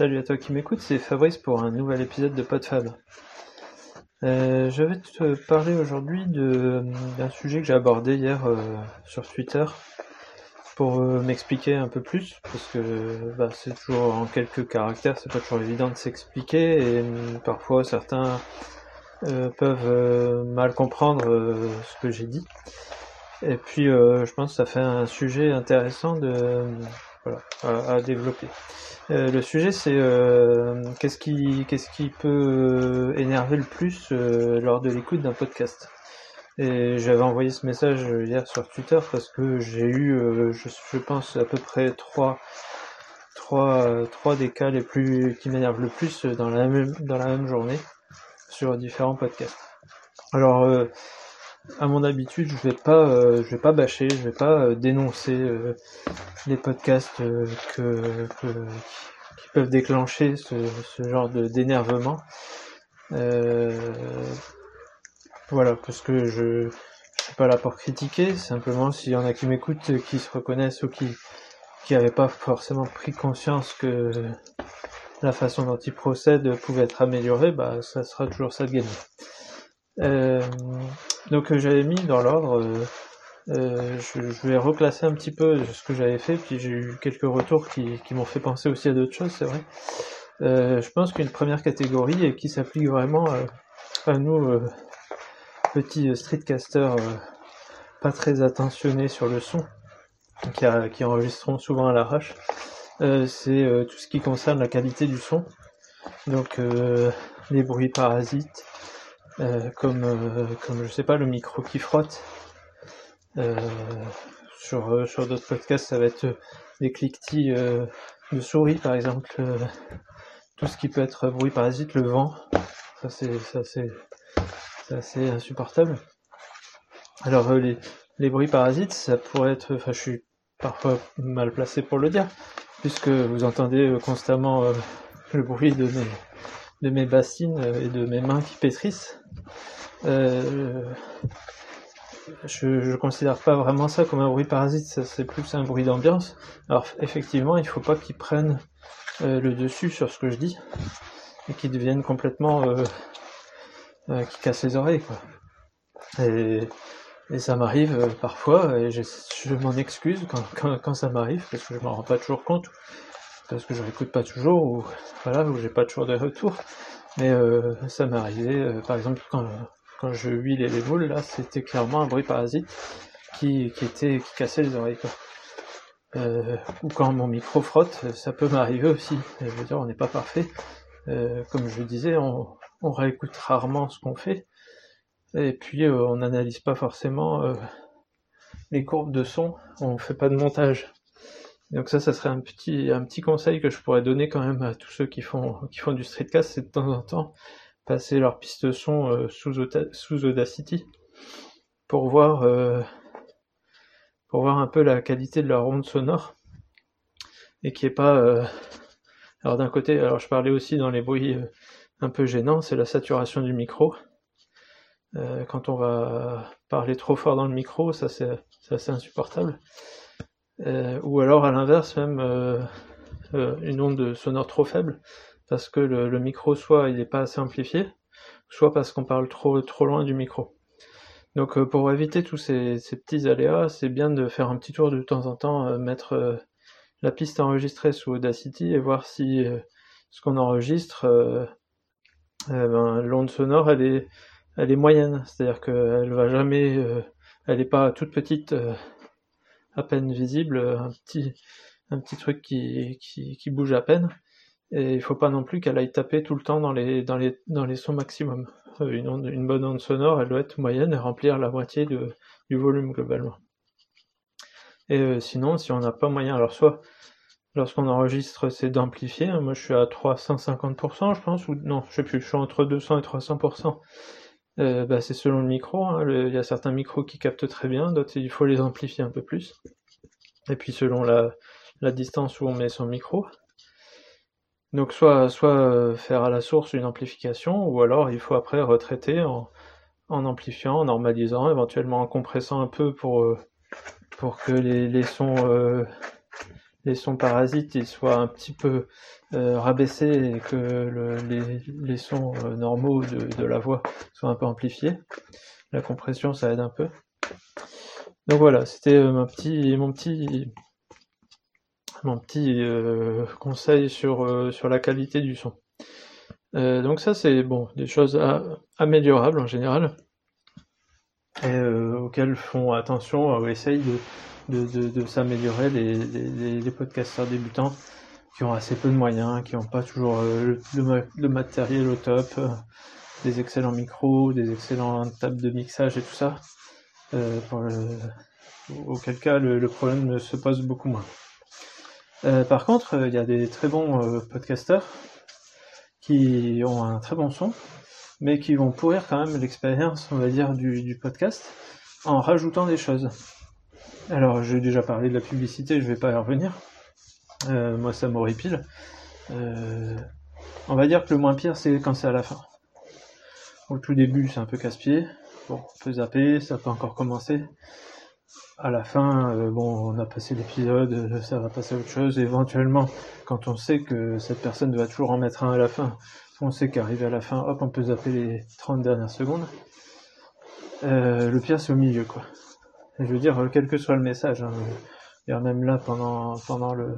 Salut à toi qui m'écoute, c'est Fabrice pour un nouvel épisode de PodFab. Euh, je vais te parler aujourd'hui d'un sujet que j'ai abordé hier euh, sur Twitter pour euh, m'expliquer un peu plus parce que bah, c'est toujours en quelques caractères, c'est pas toujours évident de s'expliquer et hum, parfois certains peuvent mal comprendre ce que j'ai dit. Et puis je pense que ça fait un sujet intéressant de, à développer. Euh, le sujet c'est euh, qu'est-ce qui qu'est-ce qui peut euh, énerver le plus lors de l'écoute d'un podcast? Et j'avais envoyé ce message hier sur Twitter parce que j'ai eu, je, pense à peu près trois trois trois des cas les plus qui m'énervent le plus dans la même dans la même journée sur différents podcasts. Alors à mon habitude, je vais pas, euh, je vais pas bâcher, je vais pas euh, dénoncer euh, les podcasts que, qui peuvent déclencher ce, ce genre de d'énervement. voilà, parce que je, je suis pas là pour critiquer. Simplement, s'il y en a qui m'écoutent, qui se reconnaissent ou qui qui n'avaient pas forcément pris conscience que la façon dont ils procèdent pouvait être améliorée, bah ça sera toujours ça de gagner. Euh, donc euh, j'avais mis dans l'ordre, euh, je, vais reclasser un petit peu ce que j'avais fait, puis j'ai eu quelques retours qui, m'ont fait penser aussi à d'autres choses, c'est vrai. je pense qu'une première catégorie qui s'applique vraiment à nous, petits streetcasters pas très attentionnés sur le son, qui, qui enregistrons souvent à l'arrache, c'est tout ce qui concerne la qualité du son. Donc les bruits parasites, euh, comme, euh, comme, je sais pas, le micro qui frotte. Euh, sur sur d'autres podcasts, ça va être des cliquetis de souris, par exemple. tout ce qui peut être bruit parasite, le vent. Ça, c'est assez insupportable. Alors, les, les bruits parasites, ça pourrait être... Enfin, je suis parfois mal placé pour le dire, puisque vous entendez constamment le bruit de mes, de mes bassines et de mes mains qui pétrissent. Euh, je, je considère pas vraiment ça comme un bruit parasite, c'est plus un bruit d'ambiance. Alors effectivement, il faut pas qu'ils prennent euh, le dessus sur ce que je dis et qu'ils deviennent complètement euh, euh, qui cassent les oreilles quoi. Et, et ça m'arrive parfois et je, je m'en excuse quand, quand, quand ça m'arrive parce que je m'en rends pas toujours compte parce que je n'écoute pas toujours ou voilà ou j'ai pas toujours de retour. Mais euh, ça m'est arrivé euh, par exemple quand, quand je huilais les boules là c'était clairement un bruit parasite qui, qui était qui cassait les oreilles. Euh, ou quand mon micro frotte ça peut m'arriver aussi. Je veux dire on n'est pas parfait. Comme je disais on, on réécoute rarement ce qu'on fait. Et puis on n'analyse pas forcément les courbes de son. On fait pas de montage donc ça, ça serait un petit, un petit conseil que je pourrais donner quand même à tous ceux qui font, qui font du streetcast, c'est de temps en temps passer leur piste son euh, sous, sous, Audacity pour voir, euh, pour voir un peu la qualité de leur onde sonore et qui est pas. Euh, alors d'un côté, alors je parlais aussi dans les bruits un peu gênants, c'est la saturation du micro. quand on va parler trop fort dans le micro, ça c'est assez insupportable. Euh, ou alors à l'inverse même euh, euh, une onde sonore trop faible parce que le, micro soit il n'est pas assez amplifié, soit parce qu'on parle trop trop loin du micro. Donc pour éviter tous ces, petits aléas, c'est bien de faire un petit tour de temps en temps, mettre la piste enregistrée sous Audacity et voir si ce qu'on enregistre, ben, l'onde sonore elle est elle est moyenne, c'est-à-dire qu'elle va jamais, elle n'est pas toute petite à peine visible, un petit, un petit truc qui, bouge à peine. Et il faut pas non plus qu'elle aille taper tout le temps dans les, sons maximum. Euh, une, bonne onde sonore, elle doit être moyenne et remplir la moitié du volume globalement. Et euh, sinon, si on n'a pas moyen, alors soit lorsqu'on enregistre, c'est d'amplifier. Hein. Moi, je suis à 350%, je pense, ou non, je sais plus, je suis entre 200 et 300%. Euh, bah, c'est selon le micro. Hein. il y a certains micros qui captent très bien, d'autres il faut les amplifier un peu plus. Et puis selon la, distance où on met son micro. Donc soit, soit euh, faire à la source une amplification, ou alors il faut après retraiter en, amplifiant, en normalisant, éventuellement en compressant un peu pour, euh, pour que les, sons les sons parasites ils soient un petit peu rabaissés et que les, sons normaux de, la voix soient un peu amplifiés. La compression ça aide un peu. Donc voilà, c'était mon petit mon petit petit conseil sur la qualité du son. donc ça c'est bon des choses améliorables en général et euh, auxquels font attention ou essayent de, de, s'améliorer les, les, podcasteurs débutants qui ont assez peu de moyens, qui n'ont pas toujours euh, le, matériel au top, euh, des excellents micros, des excellentes tables de mixage et tout ça, pour auquel cas le, problème se pose beaucoup moins. par contre, il y a des très bons podcasteurs qui ont un très bon son, mais qui vont pourrir quand même l'expérience, on va dire, du, podcast en rajoutant des choses. Alors, j'ai déjà parlé de la publicité, je vais pas y revenir. Euh, moi, ça m'horripile. Euh, on va dire que le moins pire, c'est quand c'est à la fin. Au tout début, c'est un peu casse-pied. Bon, on peut zapper, ça peut encore commencer. À la fin, euh, bon, on a passé l'épisode, ça va passer à autre chose. éventuellement, quand on sait que cette personne va toujours en mettre un à la fin, on sait qu'arrivé à la fin, hop, on peut zapper les 30 dernières secondes. Le pire, c'est au milieu, quoi. Je veux dire, quel que soit le message, hein, même là, pendant, pendant le,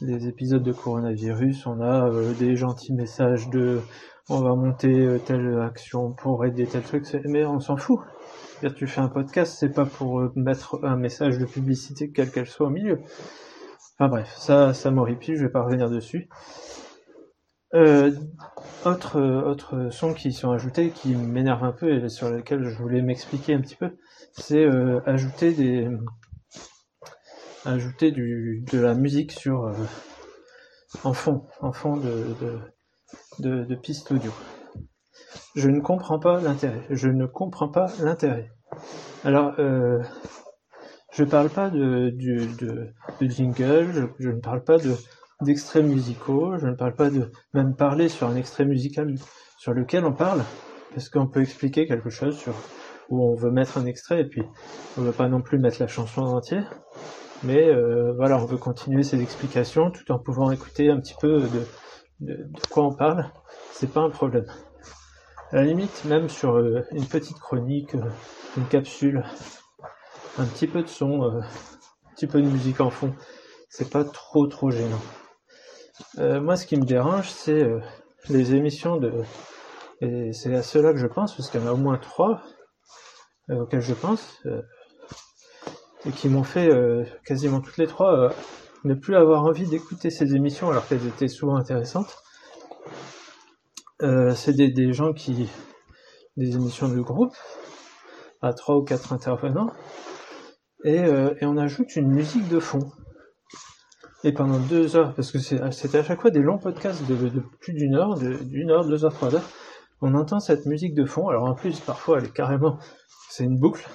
les épisodes de coronavirus, on a euh, des gentils messages de on va monter euh, telle action pour aider tel truc, mais on s'en fout. Tu fais un podcast, c'est pas pour mettre un message de publicité, quelle qu'elle soit au milieu. Enfin bref, ça, ça m'horripile, je vais pas revenir dessus. Euh, autre, autre son qui sont ajoutés, qui m'énerve un peu et sur lequel je voulais m'expliquer un petit peu, c'est euh, ajouter des ajouter du, de la musique sur euh, en fond, en fond de, de, de, piste audio. Je ne comprends pas l'intérêt. Je ne comprends pas l'intérêt. Alors, euh, je parle pas de, de, de jingle, je ne parle pas de, d'extraits musicaux, je ne parle pas de même parler sur un extrait musical sur lequel on parle, parce qu'on peut expliquer quelque chose sur où on veut mettre un extrait et puis on veut pas non plus mettre la chanson en entier, mais euh, voilà, on veut continuer ces explications tout en pouvant écouter un petit peu de, de, quoi on parle, c'est pas un problème. À la limite, même sur euh, une petite chronique, euh, une capsule, un petit peu de son, un petit peu de musique en fond, c'est pas trop trop gênant. Euh, moi, ce qui me dérange, c'est euh, les émissions de. Et c'est à cela que je pense, parce qu'il y en a au moins trois euh, auxquelles je pense, et qui m'ont fait quasiment toutes les trois ne plus avoir envie d'écouter ces émissions alors qu'elles étaient souvent intéressantes. c'est des, gens qui. des émissions de groupe, à trois ou quatre intervenants, et on ajoute une musique de fond et pendant deux heures, parce que c'était à chaque fois des longs podcasts de, plus d'une heure, d'une heure, deux heures, trois heures, on entend cette musique de fond. Alors en plus, parfois, elle est carrément, c'est une boucle.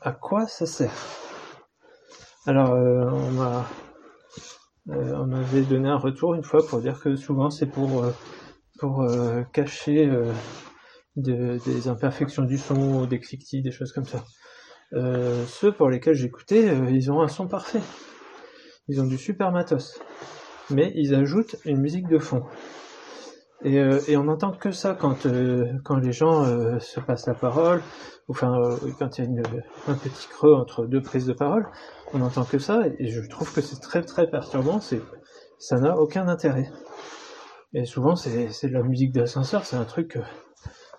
À quoi ça sert? Alors, euh, on m'a, euh, on m'avait donné un retour une fois pour dire que souvent c'est pour euh, pour cacher des imperfections du son, des cliquetis, des choses comme ça. ceux pour lesquels j'écoutais, ils ont un son parfait. Ils ont du super matos. Mais ils ajoutent une musique de fond. Et, euh, et on n'entend que ça quand, euh, quand les gens euh, se passent la parole, ou enfin quand il y a un petit creux entre deux prises de parole, on n'entend que ça, et je trouve que c'est très très perturbant, ça n'a aucun intérêt. Et souvent c'est de la musique d'ascenseur, c'est un truc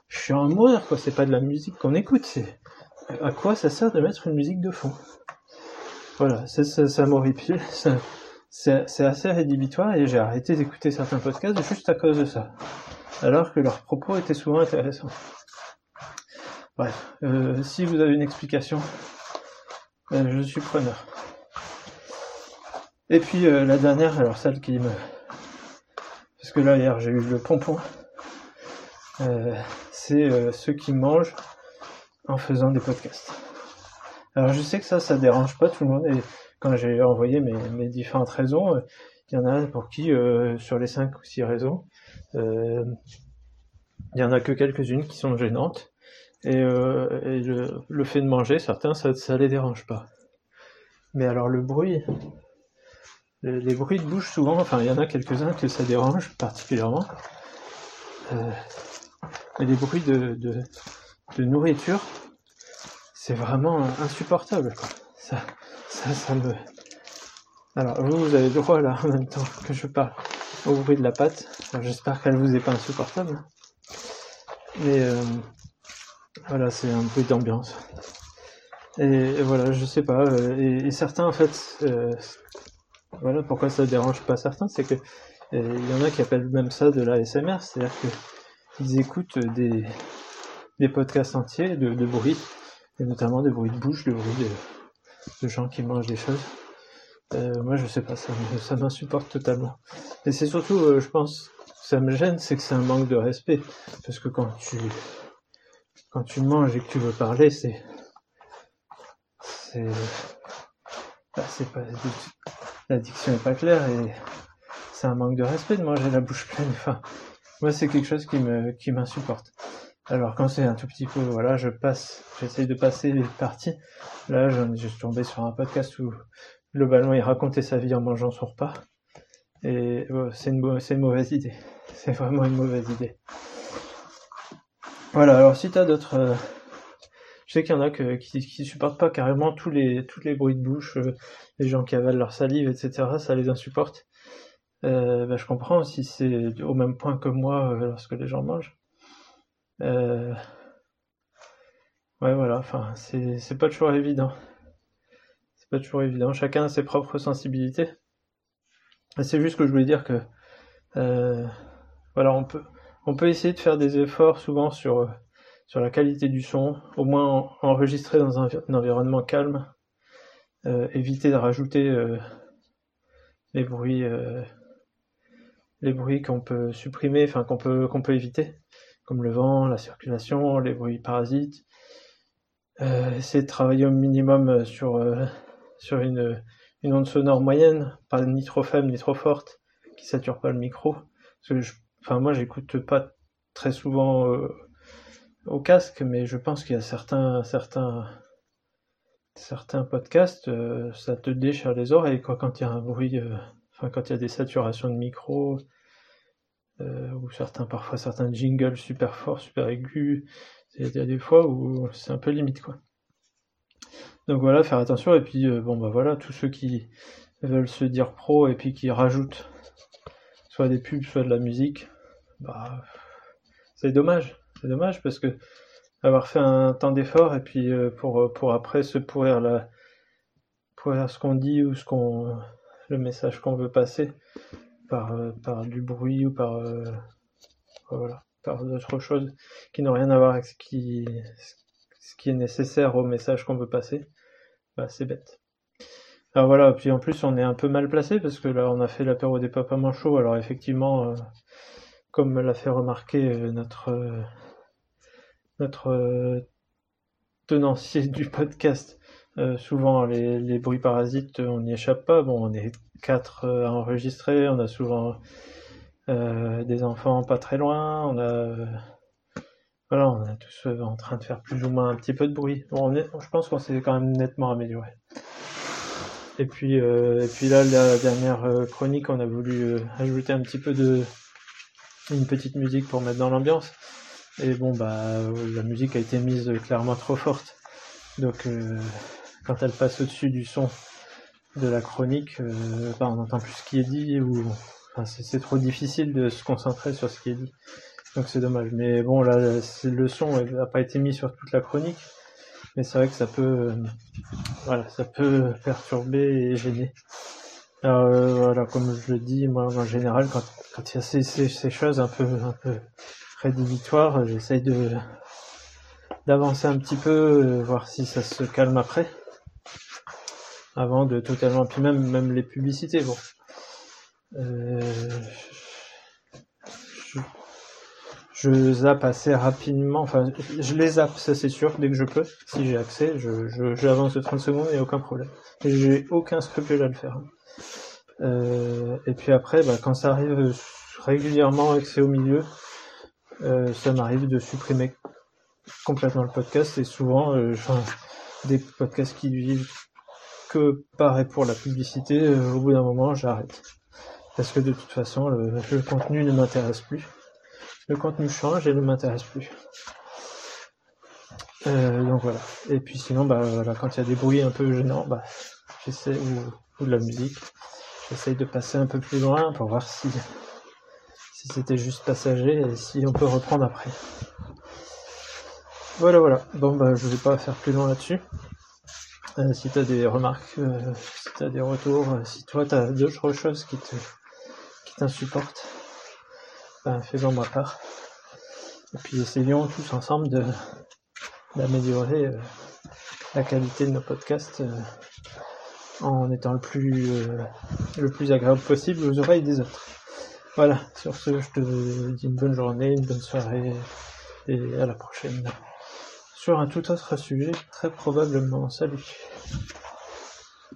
je suis en mourir quoi, c'est pas de la musique qu'on écoute, c'est à quoi ça sert de mettre une musique de fond? Voilà, ça, ça, ça. C'est assez rédhibitoire et j'ai arrêté d'écouter certains podcasts juste à cause de ça. Alors que leurs propos étaient souvent intéressants. Bref, euh, si vous avez une explication, euh, je suis preneur. Et puis euh, la dernière, alors celle qui me... Parce que là hier j'ai eu le pompon. c'est ceux qui mangent en faisant des podcasts. Alors je sais que ça, ça dérange pas tout le monde. Et quand j'ai envoyé mes, mes, différentes raisons, euh, il y en a pour qui, euh, sur les cinq ou six raisons, euh, il y en a que quelques-unes qui sont gênantes. Et, et le, fait de manger, certains, ça, les dérange pas. Mais alors le bruit, les, bruits de bouche souvent, enfin il y en a quelques-uns que ça dérange particulièrement. Mais les bruits de, de, nourriture, c'est vraiment insupportable. Ça, ça, ça me. Alors vous, avez le droit là en même temps que je parle au bruit de la pâte. J'espère qu'elle vous est pas insupportable. Mais euh, voilà, c'est un bruit d'ambiance. Et, voilà, je sais pas. Euh, et, certains, en fait, euh, voilà pourquoi ça dérange pas certains, c'est que il y en a qui appellent même ça de la SMR, c'est-à-dire qu'ils écoutent des, des podcasts entiers de bruit, et notamment des bruits de bouche, de bruit de, de gens qui mangent des choses. Euh, moi, je sais pas, ça, ça m'insupporte totalement. Et c'est surtout, euh, je pense, ça me gêne, c'est que c'est un manque de respect. Parce que quand tu, quand tu manges et que tu veux parler, c'est, c'est, bah, c'est pas, l'addiction est pas claire et c'est un manque de respect de manger la bouche pleine. Enfin, moi, c'est quelque chose qui me, qui m'insupporte. Alors quand c'est un tout petit peu, voilà, je passe, j'essaye de passer les parties. Là, je suis tombé sur un podcast où globalement, il racontait sa vie en mangeant son repas. Et c'est une, mauvaise idée. C'est vraiment une mauvaise idée. Voilà, alors si t'as d'autres... Euh, je sais qu'il y en a qui supportent pas carrément tous les, tous les bruits de bouche, euh, les gens qui avalent leur salive, etc. Ça les insupporte. Euh, bah, je comprends si c'est au même point que moi lorsque les gens mangent. Ouais, voilà, enfin, c'est pas toujours évident toujours évident. Chacun a ses propres sensibilités. C'est juste que je voulais dire que euh, voilà, on peut essayer de faire des efforts souvent sur la qualité du son, au moins enregistrer dans un, environnement calme, euh, éviter de rajouter euh, les bruits les bruits qu'on peut supprimer, enfin qu'on peut qu'on peut éviter, comme le vent, la circulation, les bruits parasites. essayer de travailler au minimum sur sur une, une onde sonore moyenne, pas ni trop faible ni trop forte, qui sature pas le micro. Parce je, enfin moi j'écoute pas très souvent euh, au casque, mais je pense qu'il y a certains certains certains podcasts, euh, ça te déchire les oreilles quoi quand il y a un bruit, euh, enfin quand il y a des saturations de micro. Ou certains parfois certains jingles super forts, super aigus, il y a des fois où c'est un peu limite quoi. Donc voilà, faire attention. Et puis, euh, bon, bah voilà, tous ceux qui veulent se dire pro et puis qui rajoutent soit des pubs, soit de la musique, bah, c'est dommage. C'est dommage parce que avoir fait un temps d'effort et puis euh, pour, pour après se pourrir la, pourrir ce qu'on dit ou ce qu'on, le message qu'on veut passer par, euh, par du bruit ou par, voilà, par d'autres choses qui n'ont rien à voir avec ce qui, est nécessaire au message qu'on veut passer, bah, c'est bête. Alors voilà, puis en plus on est un peu mal placé parce que là on a fait l'apéro des papas manchots, alors effectivement, euh, comme l'a fait remarquer euh, euh, notre tenancier du podcast, souvent les, bruits parasites on n'y échappe pas. Bon, on est quatre à enregistrer, on a souvent des enfants pas très loin, on a voilà, on est tous euh, en train de faire plus ou moins un petit peu de bruit. Bon, je pense qu'on s'est quand même nettement amélioré. Et puis, euh, et puis là, la dernière euh, chronique, on a voulu ajouter un petit peu de une petite musique pour mettre dans l'ambiance. Et bon, bah, la musique a été mise clairement trop forte. Donc, quand elle passe au-dessus du son de la chronique, bah, on n'entend plus ce qui est dit ou c'est trop difficile de se concentrer sur ce qui est dit. Donc c'est dommage. Mais bon, là, le son n'a pas été mis sur toute la chronique. Mais c'est vrai que ça peut, euh, voilà, ça peut perturber et gêner. Alors, euh, voilà, comme je le dis, moi, en général, quand, quand il y a ces, ces, choses un peu, un peu rédhibitoires, j'essaye de, d'avancer un petit peu, euh, voir si ça se calme après. Avant de totalement, puis même, les publicités, bon. Euh, je zappe assez rapidement, enfin je les zappe, ça c'est sûr, dès que je peux, si j'ai accès, je, je, j'avance de 30 secondes et aucun problème. J'ai aucun scrupule à le faire. Euh, et puis après, bah, quand ça arrive régulièrement et que c'est au milieu, euh, ça m'arrive de supprimer complètement le podcast et souvent, des podcasts qui vivent que par et pour la publicité, euh, au bout d'un moment, j'arrête. Parce que de toute façon, le, contenu ne m'intéresse plus. Le contenu change et ne m'intéresse plus. Euh, donc voilà. Et puis sinon, bah voilà, quand il y a des bruits un peu gênants, bah j'essaie ou, de la musique, j'essaye de passer un peu plus loin pour voir si si c'était juste passager et si on peut reprendre après. Voilà, voilà. Bon, bah, je vais pas faire plus long là-dessus. Euh, si tu as des remarques, euh, si tu as des retours, euh, si toi tu as d'autres choses qui te qui t'insupportent, ben, fais-en ma part. Et puis essayons tous ensemble de d'améliorer la qualité de nos podcasts en étant le plus le plus agréable possible aux oreilles des autres. Voilà, sur ce, je te dis une bonne journée, une bonne soirée et à la prochaine sur un tout autre sujet, très probablement. Salut